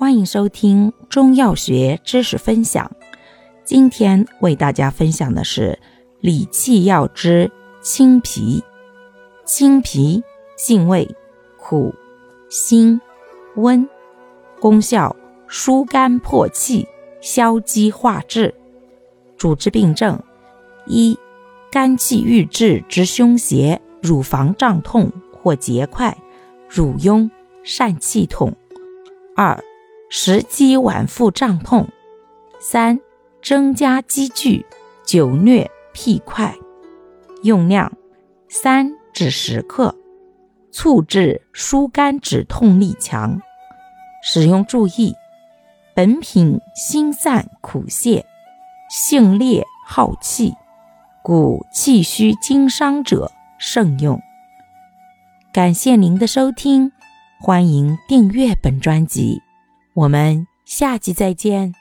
欢迎收听中药学知识分享。今天为大家分享的是理气药之青皮。青皮性味苦、辛、温，功效疏肝破气、消积化滞。主治病症：一、肝气郁滞之胸胁、乳房胀痛或结块、乳痈、疝气痛；二、食积脘腹胀痛；三、增加积聚、久疟辟块。用量：三至十克。促治疏肝止痛力强。使用注意：本品辛散苦泻。性烈耗气，故气虚经伤者慎用。感谢您的收听，欢迎订阅本专辑，我们下集再见。